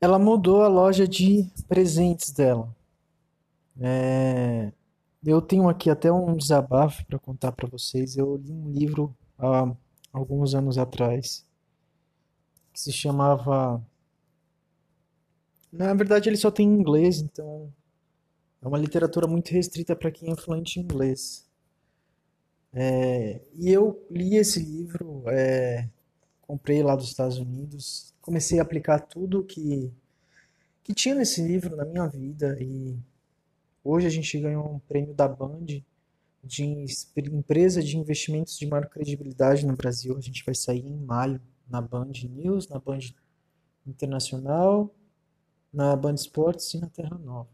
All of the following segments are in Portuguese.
ela mudou a loja de presentes dela. É, eu tenho aqui até um desabafo para contar para vocês. Eu li um livro há alguns anos atrás que se chamava. Na verdade, ele só tem em inglês, então é uma literatura muito restrita para quem é fluente em inglês. É, e eu li esse livro, é, comprei lá dos Estados Unidos, comecei a aplicar tudo que, que tinha nesse livro na minha vida e hoje a gente ganhou um prêmio da Band de empresa de investimentos de maior credibilidade no Brasil. A gente vai sair em maio na Band News, na Band Internacional, na Band Esportes e na Terra Nova.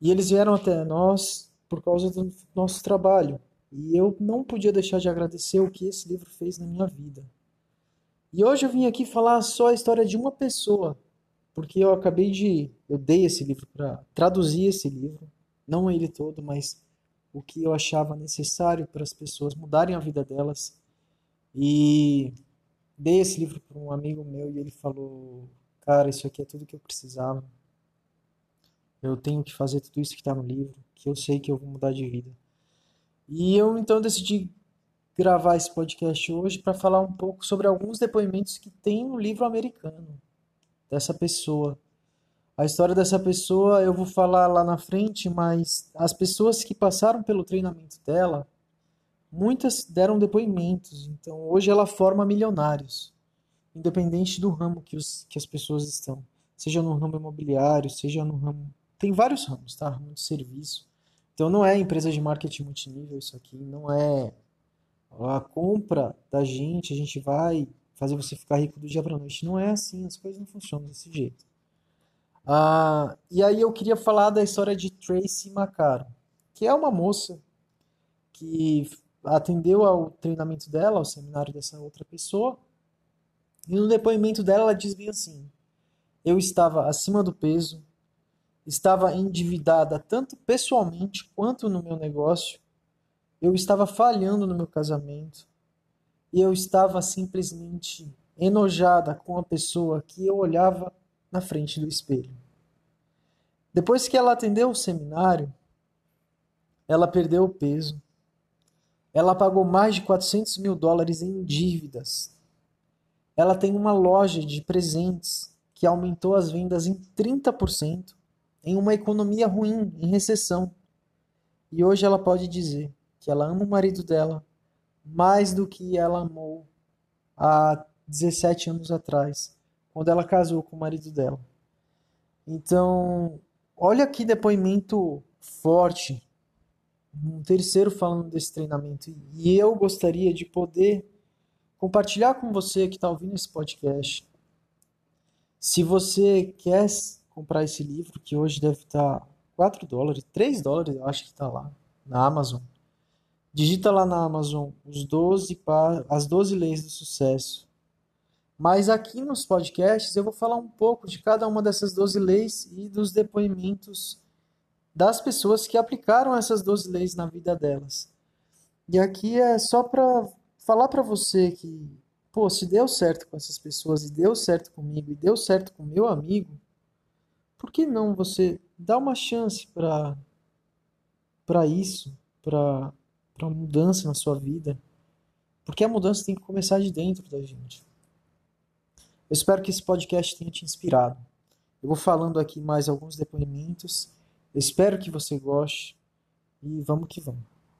E eles vieram até nós por causa do nosso trabalho. E eu não podia deixar de agradecer o que esse livro fez na minha vida. E hoje eu vim aqui falar só a história de uma pessoa, porque eu acabei de. Eu dei esse livro para traduzir esse livro, não ele todo, mas o que eu achava necessário para as pessoas mudarem a vida delas. E dei esse livro para um amigo meu e ele falou: Cara, isso aqui é tudo que eu precisava. Eu tenho que fazer tudo isso que está no livro, que eu sei que eu vou mudar de vida. E eu então decidi gravar esse podcast hoje para falar um pouco sobre alguns depoimentos que tem no livro americano dessa pessoa. A história dessa pessoa eu vou falar lá na frente, mas as pessoas que passaram pelo treinamento dela, muitas deram depoimentos. Então hoje ela forma milionários, independente do ramo que, os, que as pessoas estão. Seja no ramo imobiliário, seja no ramo. Tem vários ramos, tá? Ramo de serviço. Então não é empresa de marketing multinível isso aqui, não é a compra da gente, a gente vai fazer você ficar rico do dia para noite. Não é assim, as coisas não funcionam desse jeito. Ah, e aí eu queria falar da história de Tracy Macaro, que é uma moça que atendeu ao treinamento dela, ao seminário dessa outra pessoa, e no depoimento dela ela diz bem assim: eu estava acima do peso, estava endividada tanto pessoalmente quanto no meu negócio, eu estava falhando no meu casamento, e eu estava simplesmente enojada com a pessoa que eu olhava na frente do espelho. Depois que ela atendeu o seminário, ela perdeu o peso. Ela pagou mais de 400 mil dólares em dívidas. Ela tem uma loja de presentes que aumentou as vendas em 30% em uma economia ruim, em recessão. E hoje ela pode dizer que ela ama o marido dela mais do que ela amou há 17 anos atrás quando ela casou com o marido dela. Então, olha que depoimento forte. Um terceiro falando desse treinamento. E eu gostaria de poder compartilhar com você que está ouvindo esse podcast. Se você quer comprar esse livro, que hoje deve estar tá 4 dólares, 3 dólares, eu acho que está lá na Amazon. Digita lá na Amazon os 12 as 12 leis do sucesso. Mas aqui nos podcasts eu vou falar um pouco de cada uma dessas 12 leis e dos depoimentos das pessoas que aplicaram essas 12 leis na vida delas. E aqui é só para falar para você que, pô, se deu certo com essas pessoas e deu certo comigo e deu certo com meu amigo, por que não você dar uma chance para para isso, para para mudança na sua vida? Porque a mudança tem que começar de dentro da gente. Eu espero que esse podcast tenha te inspirado. Eu vou falando aqui mais alguns depoimentos. Eu espero que você goste e vamos que vamos.